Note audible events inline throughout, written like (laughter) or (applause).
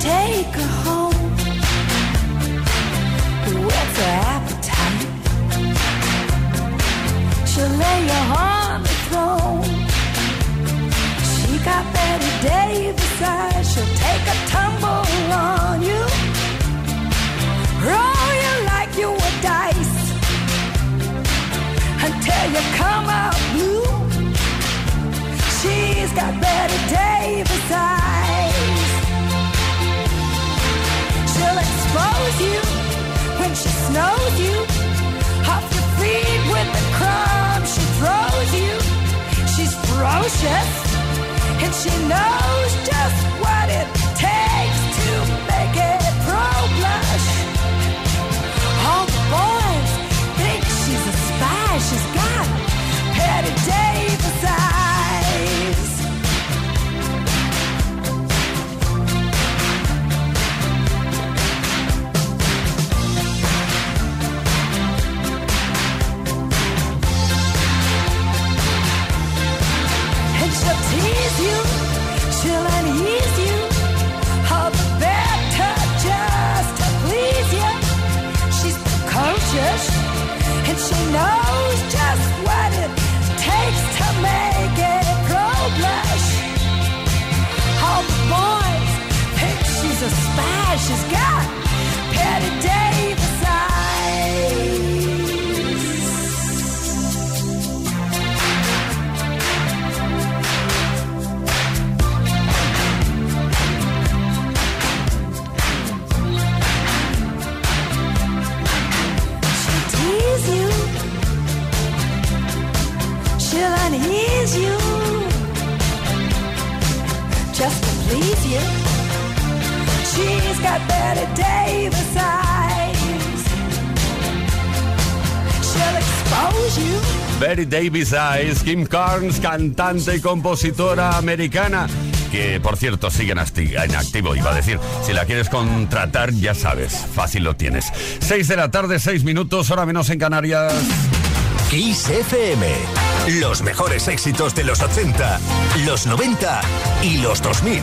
take her home. Whet's her appetite? She'll lay you on the throne. She got Betty Davis eyes. She'll take a tumble on you. Roll you like you were dice until you come out blue. She's got Betty Davis eyes. You when she you. Off feet with the she throws you. She's ferocious and she knows just what it She's got Davis Eyes, Kim Carnes, cantante y compositora americana. Que por cierto sigue en asti- en activo, iba a decir. Si la quieres contratar, ya sabes, fácil lo tienes. 6 de la tarde, 6 minutos, hora menos en Canarias. Kiss FM. Los mejores éxitos de los 80, los 90 y los 2000.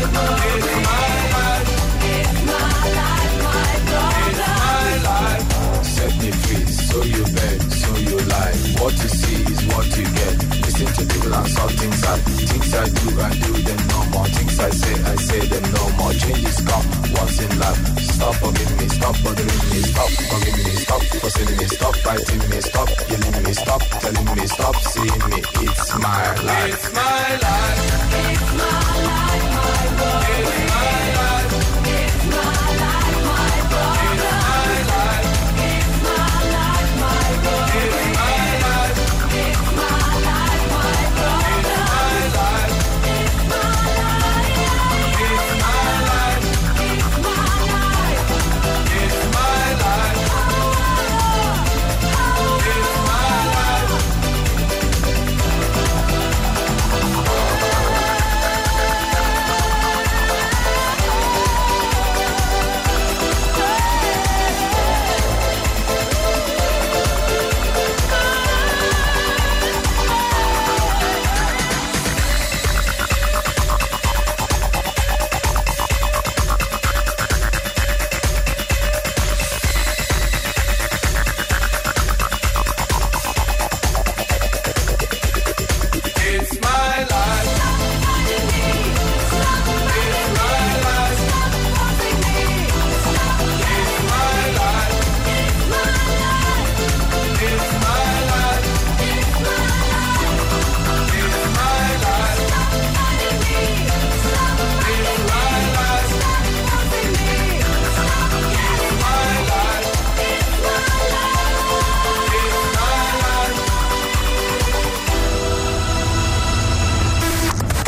Stop telling me, free. So you beg, so you lie. What you see is what you get. Listen to people and talk inside. Things I do I do them no more. Things I say I say them no more. Changes come once in life. stop seeing me. Stop for me stop for me stop on me stop fight me stop living in stop tell me stop see me it's my life. It's my life. It's my life,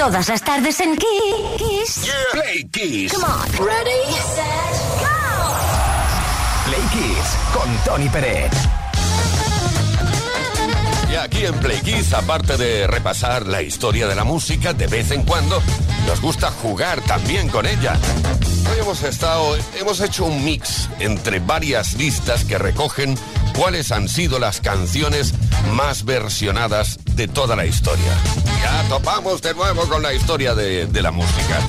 Todas las tardes en Kiss. Play Kiss. Come on. Ready, set, go. Play Kiss con Tony Pérez. Y aquí en Play Kiss, aparte de repasar la historia de la música, de vez en cuando nos gusta jugar también con ella. Hoy hemos estado, hemos hecho un mix entre varias listas que recogen cuáles han sido las canciones más versionadas de toda la historia. Ya topamos de nuevo con la historia de, de la música.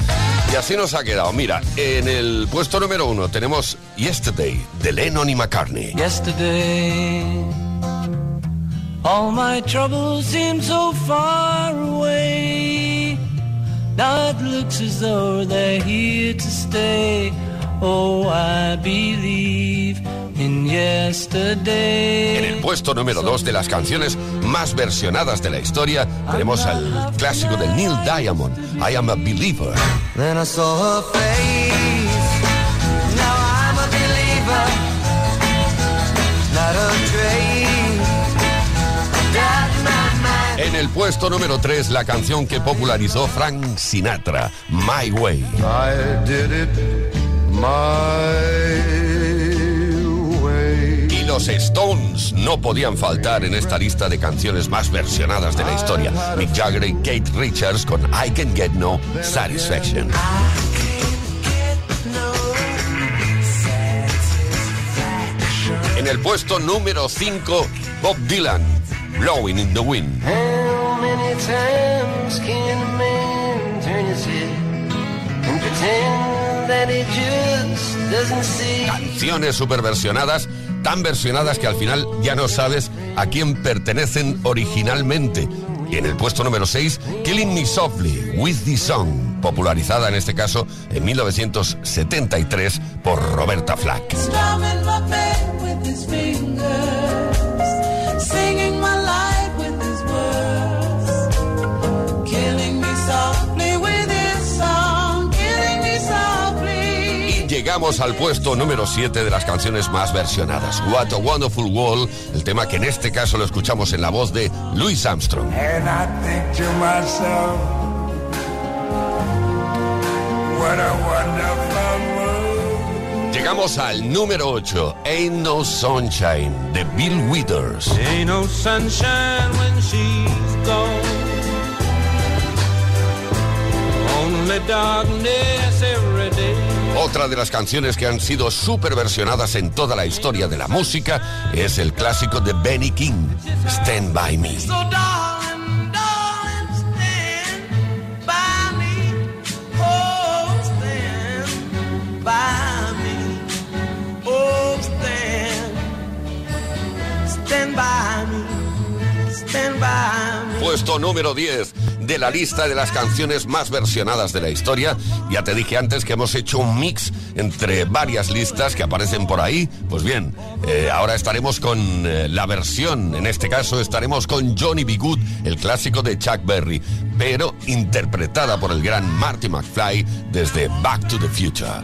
Y así nos ha quedado. Mira, en el puesto número uno tenemos Yesterday de Lennon y McCartney. Yesterday, all my troubles seem so far away. Now it looks as though they're here to stay. Oh, I believe. En el puesto número 2 de las canciones más versionadas de la historia tenemos al clásico de Neil Diamond, I Am a Believer. Then I saw her face. Now I'm a believer. Not a trace. Doubt in my mind. En el puesto número 3 la canción que popularizó Frank Sinatra, My Way. I did it my way. Y los Stones no podían faltar en esta lista de canciones más versionadas de la historia. Mick Jagger y Kate Richards con I Can Get No Satisfaction. En el puesto número 5, Bob Dylan, Blowing in the Wind. How many times can a man turn his head and pretend that he just doesn't see? Canciones super versionadas, tan versionadas que al final ya no sabes a quién pertenecen originalmente. Y en el puesto número 6, Killing Me Softly, With the Song, popularizada en este caso en 1973 por Roberta Flack. llegamos al puesto número 7 de las canciones más versionadas. What a Wonderful World, el tema que en este caso lo escuchamos en la voz de Louis Armstrong. And I think to myself, what a wonderful world. Llegamos al número 8, Ain't No Sunshine, de Bill Withers. Ain't no sunshine when she's gone. Only darkness every day. Otra de las canciones que han sido superversionadas en toda la historia de la música es el clásico de Benny King, Stand By Me. número 10 de la lista de las canciones más versionadas de la historia. Ya te dije antes que hemos hecho un mix entre varias listas que aparecen por ahí. Pues bien, eh, ahora estaremos con eh, la versión, en este caso estaremos con Johnny B. Good, el clásico de Chuck Berry, pero interpretada por el gran Marty McFly desde Back to the Future.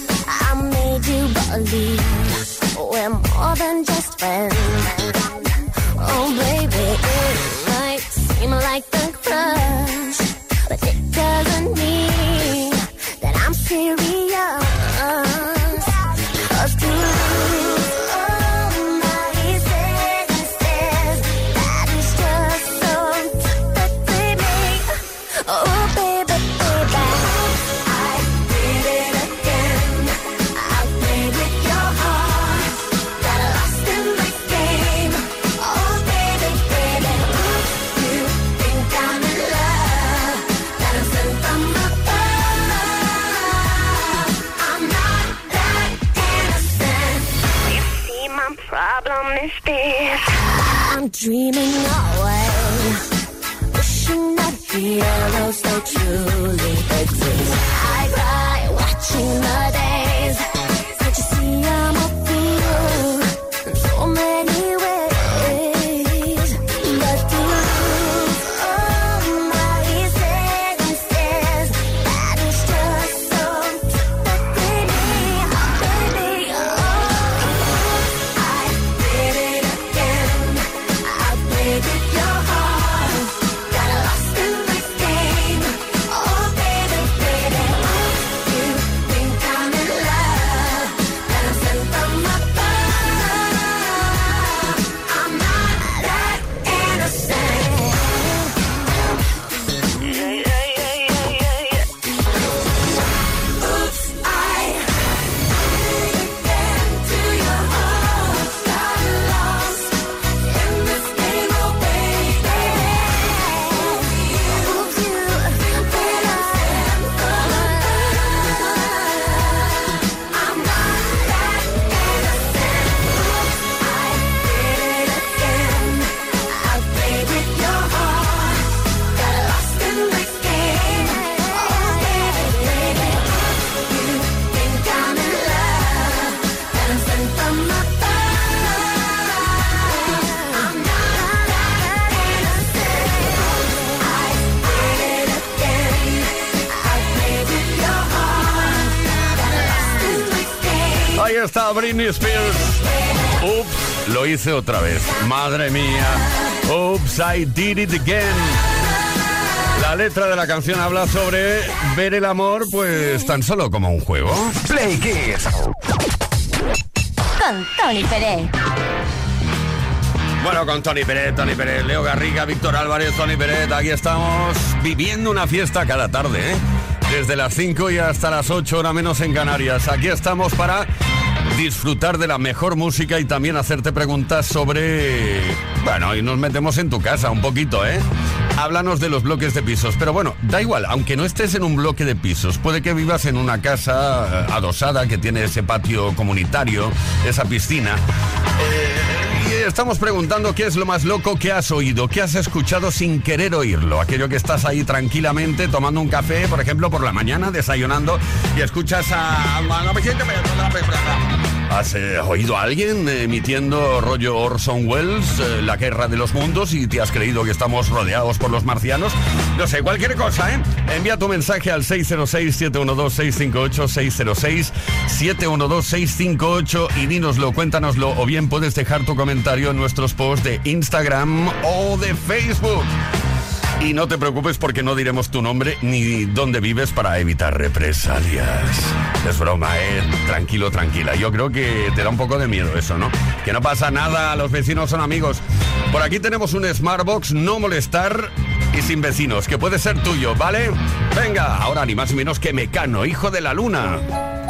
Truly exist. Está Britney Spears. Ups, lo hice otra vez. Madre mía. Oops, I did it again. La letra de la canción habla sobre ver el amor, pues tan solo como un juego. Play Kids. Con Tony Pérez. Bueno, con Tony Pérez, Tony Pérez, Leo Garriga, Víctor Álvarez, Tony Pérez, aquí estamos viviendo una fiesta cada tarde, ¿eh? Desde las 5 y hasta las 8, hora menos en Canarias. Aquí estamos para disfrutar de la mejor música y también hacerte preguntas sobre... Bueno, y nos metemos en tu casa un poquito, ¿eh? Háblanos de los bloques de pisos. Pero bueno, da igual, aunque no estés en un bloque de pisos, puede que vivas en una casa eh, adosada que tiene ese patio comunitario, esa piscina. Eh, y estamos preguntando qué es lo más loco que has oído, qué has escuchado sin querer oírlo. Aquello que estás ahí tranquilamente tomando un café, por ejemplo, por la mañana, desayunando, y escuchas a... ¿Has eh, oído a alguien emitiendo rollo Orson Welles, eh, La Guerra de los Mundos, y te has creído que estamos rodeados por los marcianos? No sé, cualquier cosa, ¿eh? Envía tu mensaje al 606-712-658, 606-712-658 y dínoslo, cuéntanoslo, o bien puedes dejar tu comentario en nuestros posts de Instagram o de Facebook. Y no te preocupes porque no diremos tu nombre ni dónde vives para evitar represalias. Es broma, ¿eh? Tranquilo, tranquila. Yo creo que te da un poco de miedo eso, ¿no? Que no pasa nada, los vecinos son amigos. Por aquí tenemos un Smartbox, no molestar y sin vecinos, que puede ser tuyo, ¿vale? Venga, ahora ni más ni menos que Mecano, hijo de la luna.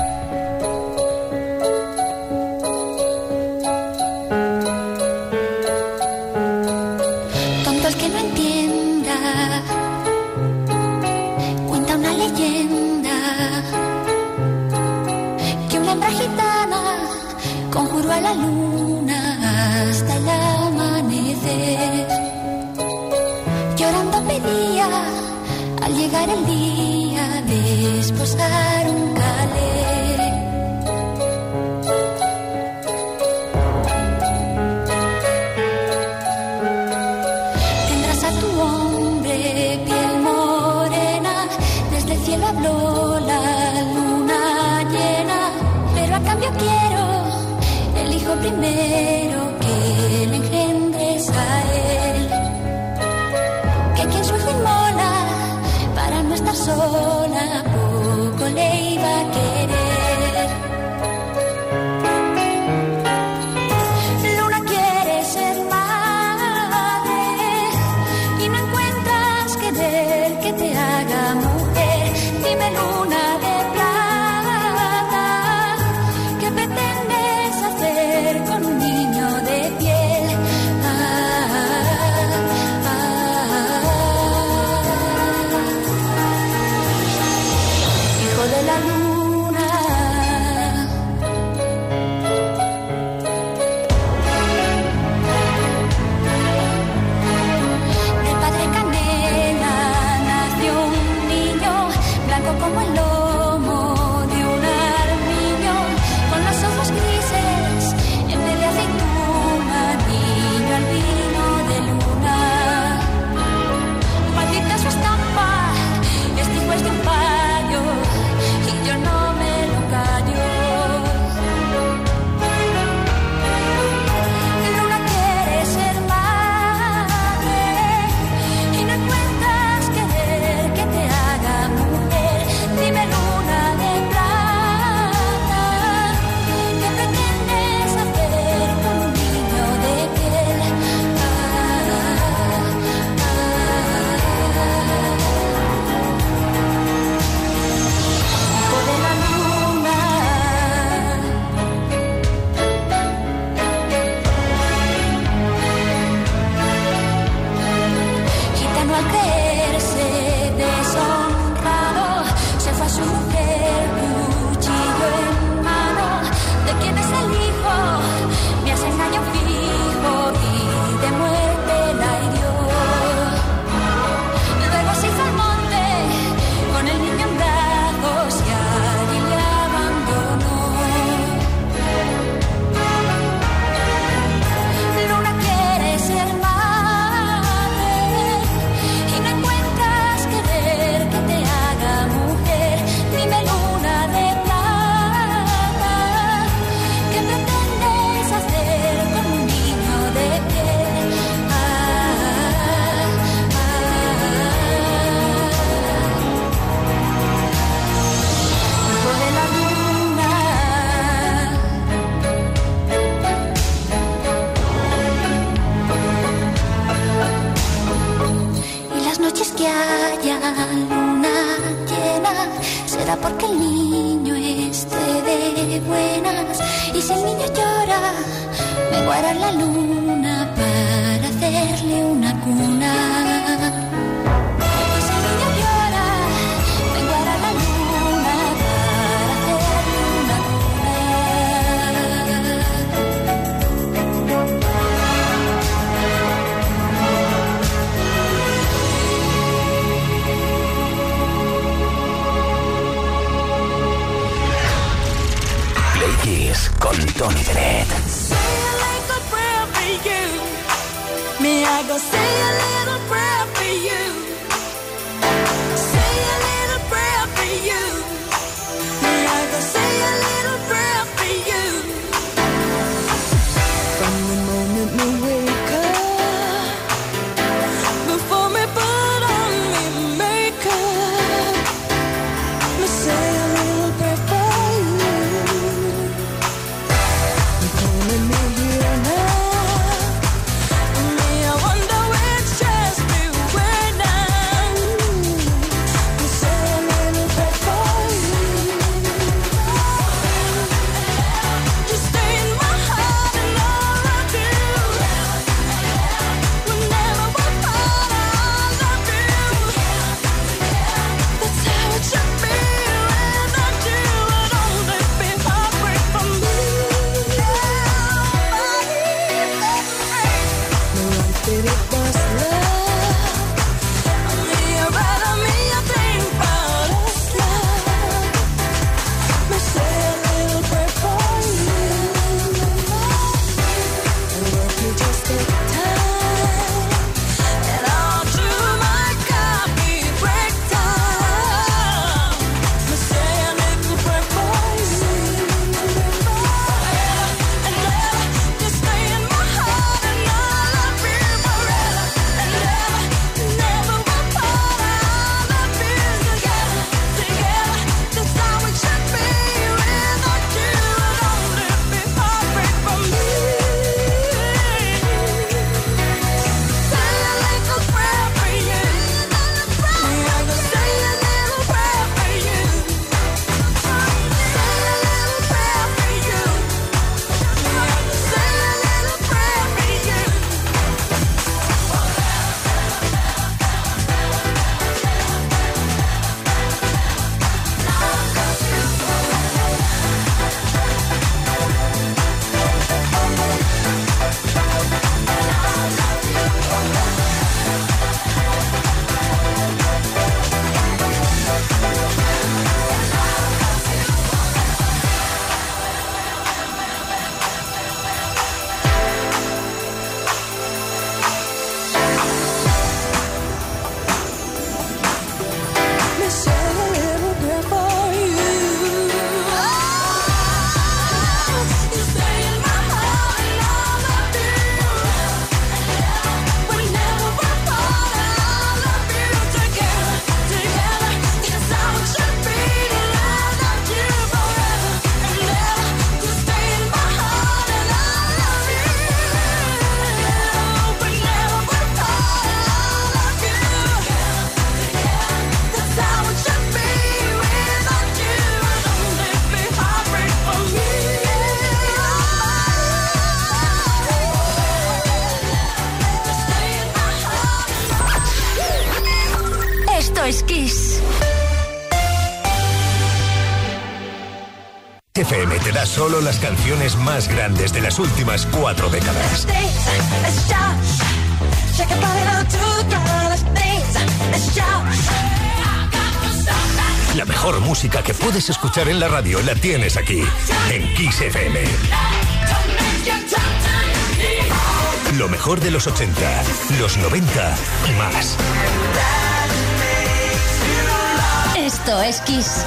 FM te da solo las canciones más grandes de las últimas cuatro décadas. La mejor música que puedes escuchar en la radio la tienes aquí, en Kiss FM. Lo mejor de los 80, los 90 y más. Esto es Kiss.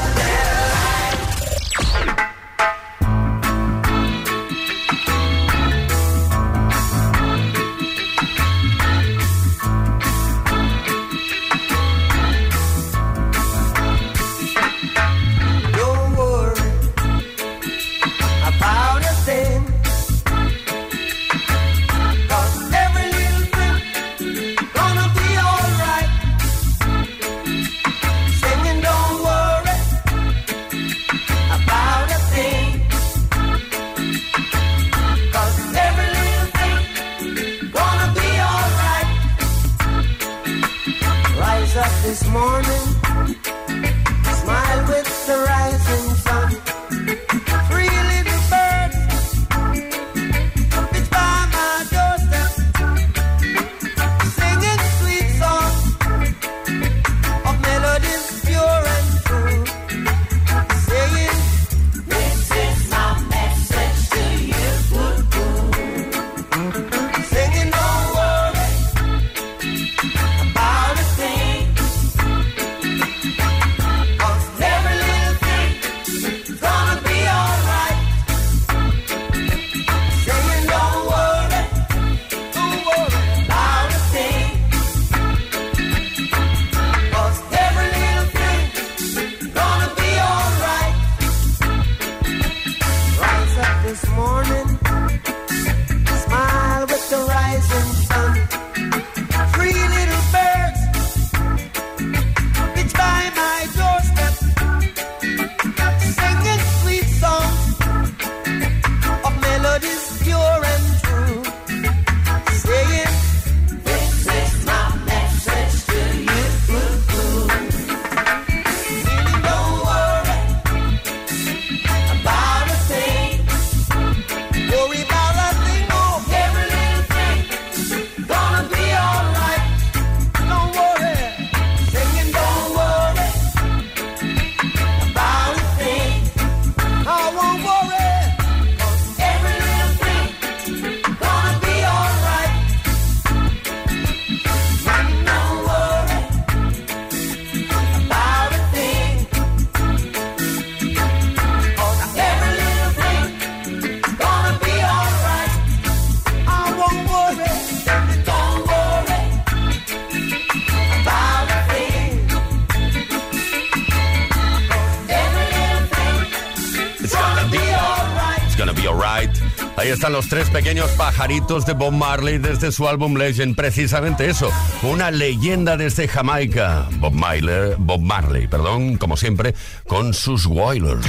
Ahí están los tres pequeños pajaritos de Bob Marley desde su álbum Legend. Precisamente eso, una leyenda desde Jamaica. Bob, Myler, Bob Marley, perdón, como siempre, con sus Wailers.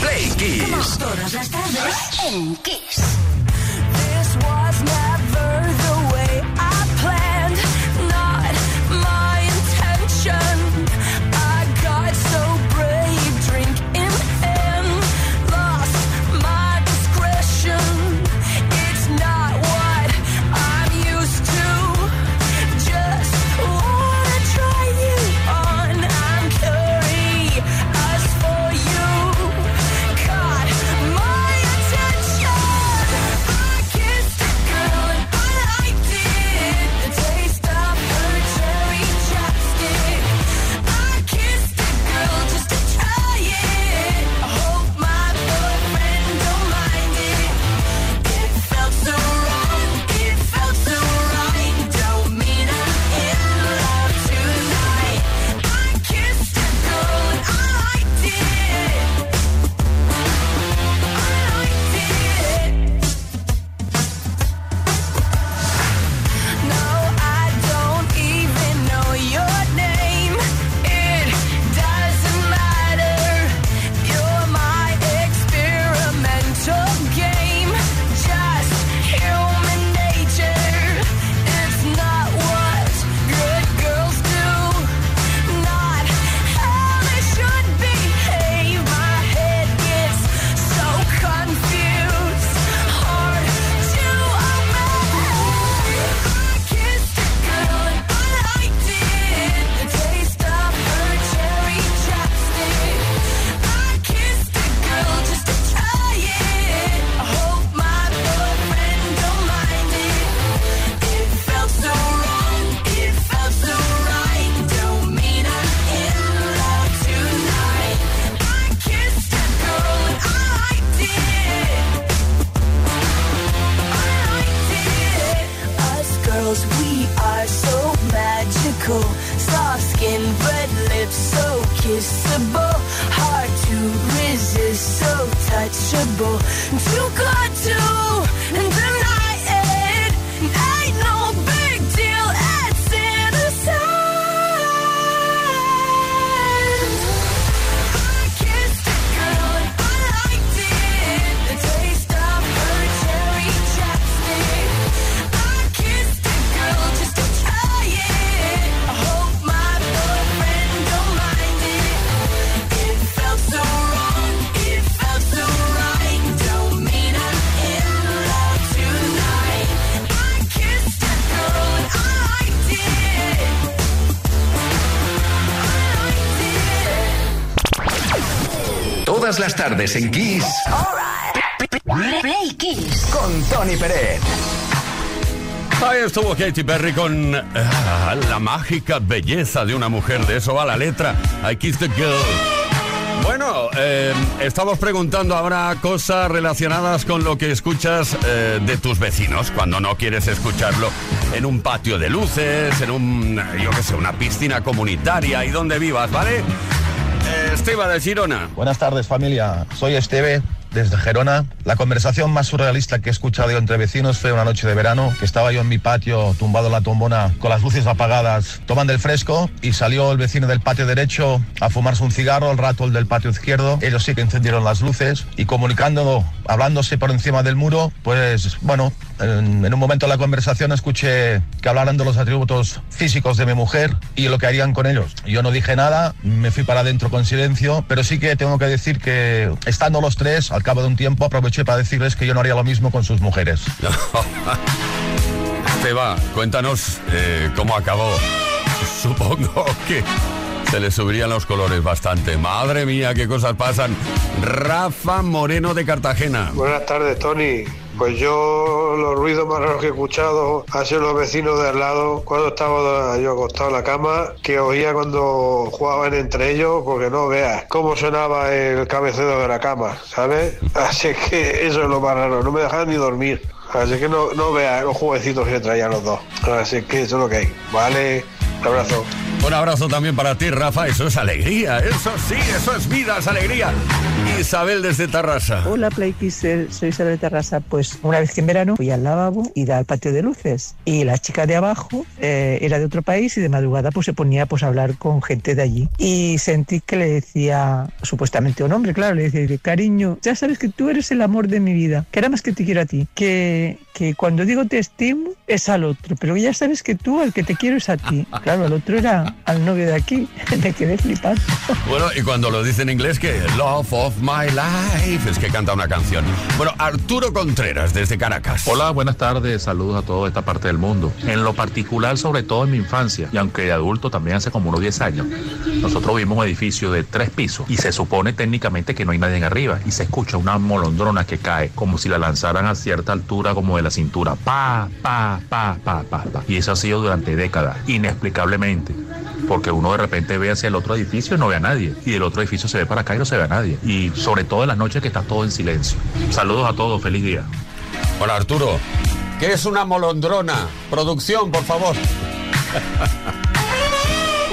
Play Kiss. Kiss. Todas las tardes en Kiss. Play Kiss. Con Tony Pérez. Ahí estuvo Katy Perry con ah, la mágica belleza de una mujer. De eso va la letra. I Kiss the Girl. Bueno, eh, estamos preguntando ahora cosas relacionadas con lo que escuchas eh, de tus vecinos cuando no quieres escucharlo en un patio de luces, en un, yo qué sé, una piscina comunitaria y donde vivas, ¿vale? Esteba de Girona. Buenas tardes familia, soy Esteve desde Gerona. La conversación más surrealista que he escuchado yo entre vecinos fue una noche de verano que estaba yo en mi patio tumbado en la tombona con las luces apagadas tomando el fresco y salió el vecino del patio derecho a fumarse un cigarro, al rato el del patio izquierdo. Ellos sí que encendieron las luces y comunicando, hablándose por encima del muro, pues bueno, en, en un momento de la conversación escuché que hablaran de los atributos físicos de mi mujer y lo que harían con ellos. Yo no dije nada, me fui para adentro con silencio, pero sí que tengo que decir que estando los tres, al cabo de un tiempo aproveché para decirles que yo no haría lo mismo con sus mujeres. (laughs) Esteba, cuéntanos eh, cómo acabó. (laughs) Supongo que se le subirían los colores bastante. Madre mía, qué cosas pasan. Rafa Moreno de Cartagena. Buenas tardes, Tony. Pues yo los ruidos más raros que he escuchado han sido los vecinos de al lado cuando estaba yo acostado en la cama, que oía cuando jugaban entre ellos, porque no veas cómo sonaba el cabecero de la cama, ¿sabes? (laughs) Así que eso es lo más raro, no me dejaban ni dormir. Así que no, no veas los jueguecitos que traían los dos. Así que eso es lo que hay. Vale, un abrazo. Un abrazo también para ti, Rafa. Eso es alegría. Eso sí, eso es vida, es alegría. Isabel desde Tarrasa. Hola, Playkisser, soy Isabel Terrasa. Pues una vez que en verano fui al lavabo y al patio de luces. Y la chica de abajo eh, era de otro país y de madrugada pues se ponía pues a hablar con gente de allí. Y sentí que le decía, supuestamente un hombre, claro, le decía, cariño, ya sabes que tú eres el amor de mi vida, que era más que te quiero a ti, que, que cuando digo te estimo es al otro, pero ya sabes que tú al que te quiero es a ti. Claro, el otro era al novio de aquí. (laughs) Me quedé flipando. Bueno, y cuando lo dice en inglés, que Love of My Life es que canta una canción. Bueno, Arturo Contreras desde Caracas. Hola, buenas tardes, saludos a toda esta parte del mundo. En lo particular, sobre todo en mi infancia, y aunque de adulto también hace como unos 10 años, nosotros vimos un edificio de tres pisos y se supone técnicamente que no hay nadie en arriba y se escucha una molondrona que cae como si la lanzaran a cierta altura como de la cintura. Pa, pa, pa, pa, pa, pa. Y eso ha sido durante décadas, inexplicablemente. Porque uno de repente ve hacia el otro edificio y no ve a nadie. Y el otro edificio se ve para acá y no se ve a nadie. Y sobre todo en las noches que está todo en silencio. Saludos a todos, feliz día. Hola, Arturo. ¿Qué es una molondrona? Producción, por favor. (laughs)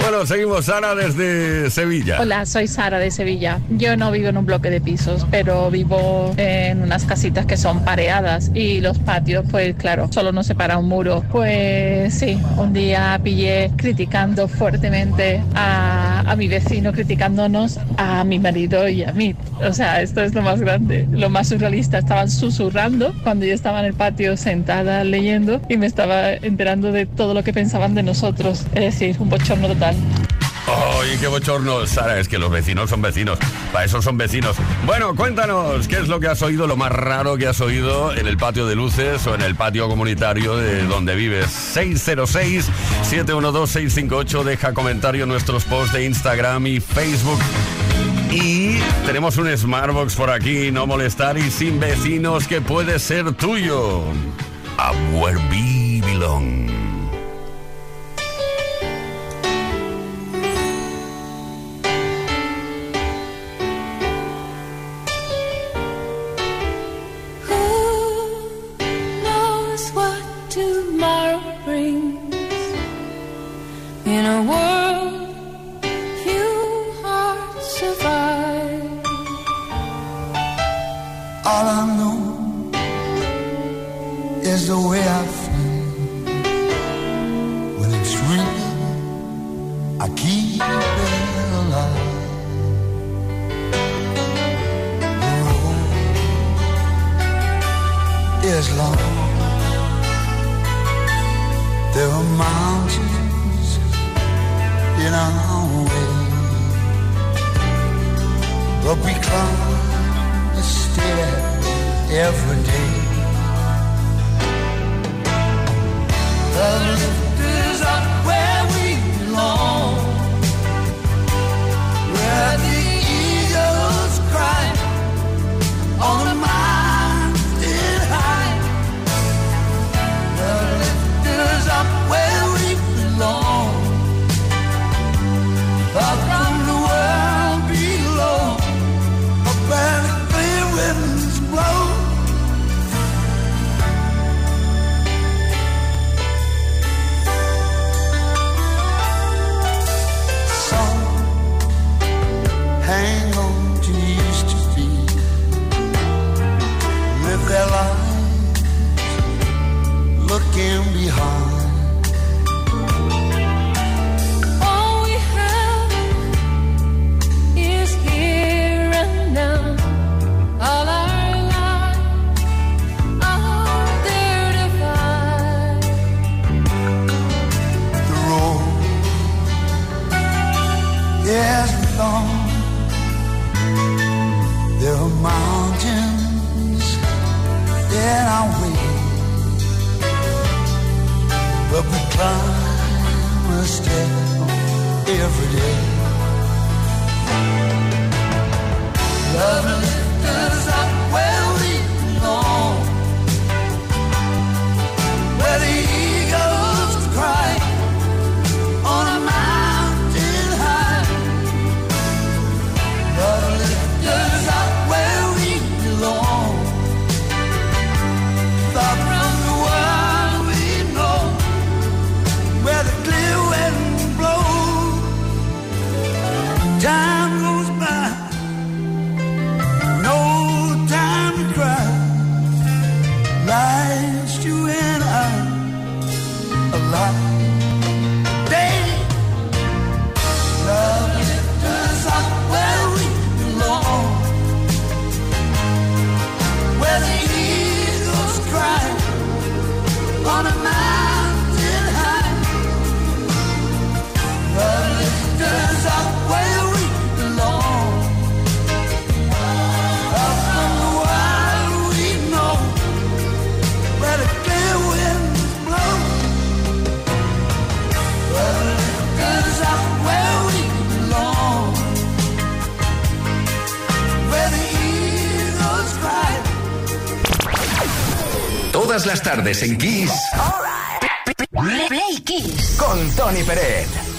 Bueno, seguimos Sara desde Sevilla. Hola, soy Sara de Sevilla. Yo no vivo en un bloque de pisos, pero vivo en unas casitas que son pareadas y los patios, pues claro, solo nos separa un muro. Pues sí, un día pillé criticando fuertemente a, a mi vecino, criticándonos a mi marido y a mí. O sea, esto es lo más grande, lo más surrealista. Estaban susurrando cuando yo estaba en el patio sentada leyendo y me estaba enterando de todo lo que pensaban de nosotros. Es decir, un bochorno total. ¡Ay, qué bochorno! Sara, es que los vecinos son vecinos. Para eso son vecinos. Bueno, cuéntanos, ¿qué es lo que has oído, lo más raro que has oído en el patio de luces o en el patio comunitario de donde vives? 606-712-658. Deja comentario en nuestros posts de Instagram y Facebook. Y tenemos un Smartbox por aquí, no molestar y sin vecinos que puede ser tuyo. A where we belong. Is long. There are mountains in our way, but we climb a stair every day. The every day. Love lifts us up. las tardes en Kiss. Right. Play Kiss. Con Tony Peret.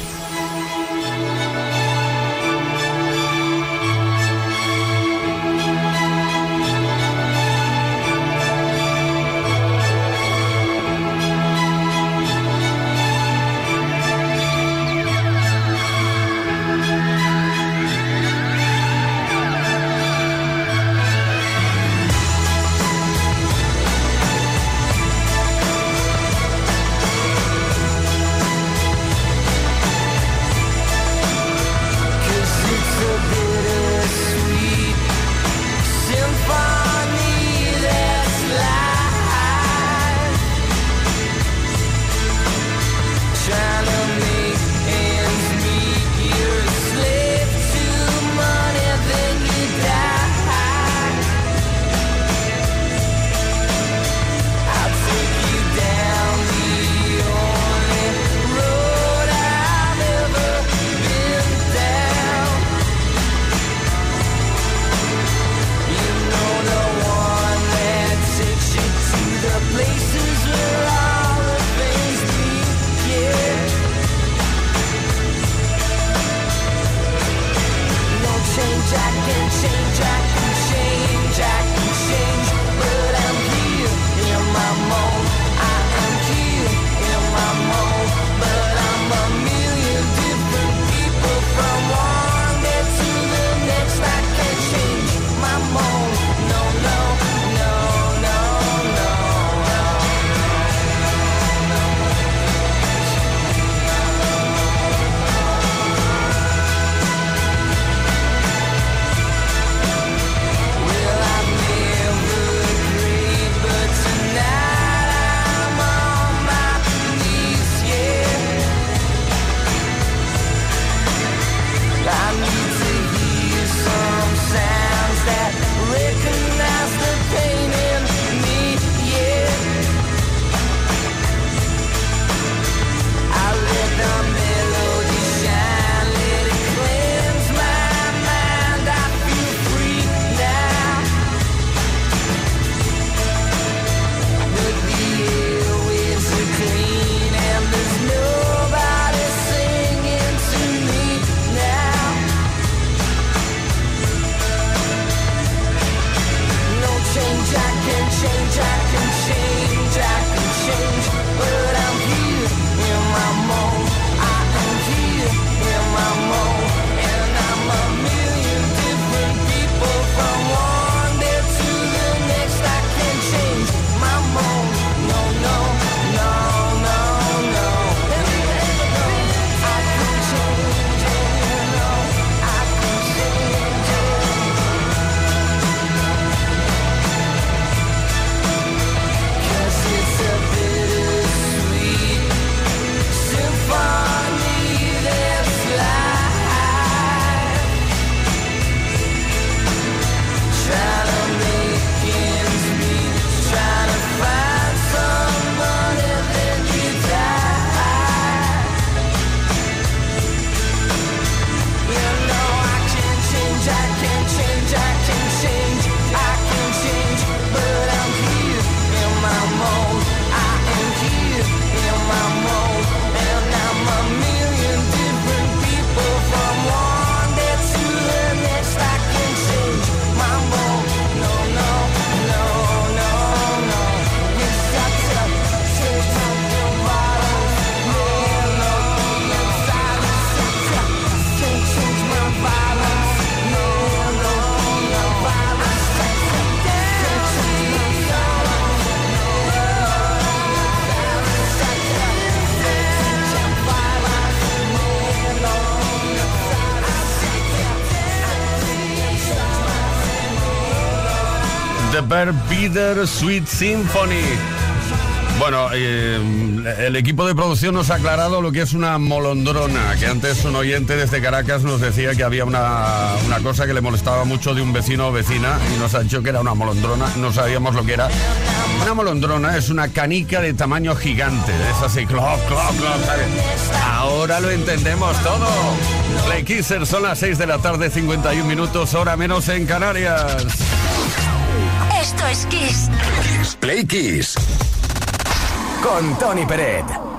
Sweet Symphony. Bueno, eh, el equipo de producción nos ha aclarado lo que es una molondrona, que antes un oyente desde Caracas nos decía que había una, una cosa que le molestaba mucho de un vecino o vecina y nos ha dicho que era una molondrona, no sabíamos lo que era. Una molondrona es una canica de tamaño gigante, es así, cloc, cloc, ¿sabes? Ahora lo entendemos todo. Play Kisser son las 6 de la tarde, 51 minutos, hora menos en Canarias. Esto es Kiss. Play Kiss. Con Tony Peret.